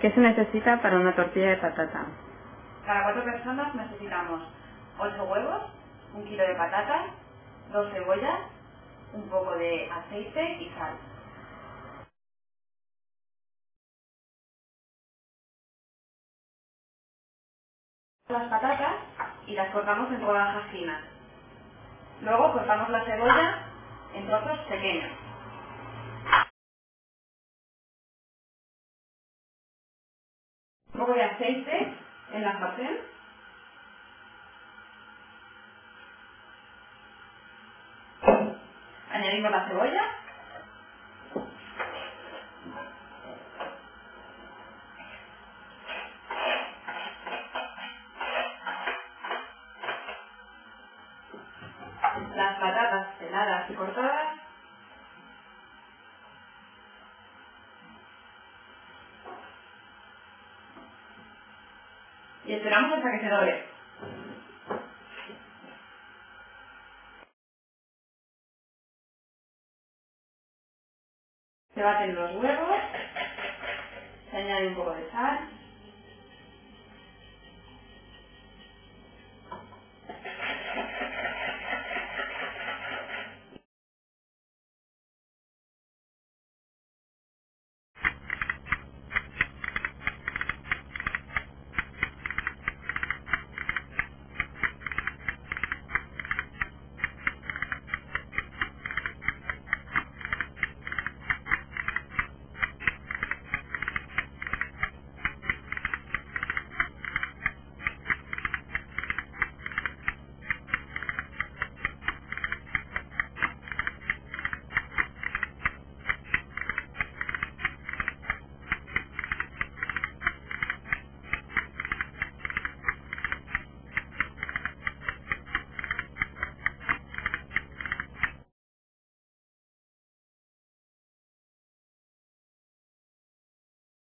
¿Qué se necesita para una tortilla de patata? Para cuatro personas necesitamos 8 huevos, un kilo de patatas, dos cebollas, un poco de aceite y sal. Las patatas y las cortamos en rodajas finas. Luego cortamos la cebolla en trozos pequeños. Poco de aceite en la sartén. Añadimos la cebolla. Las patatas peladas y cortadas. Y esperamos hasta que se dore. Se baten los huevos, se añade un poco de sal,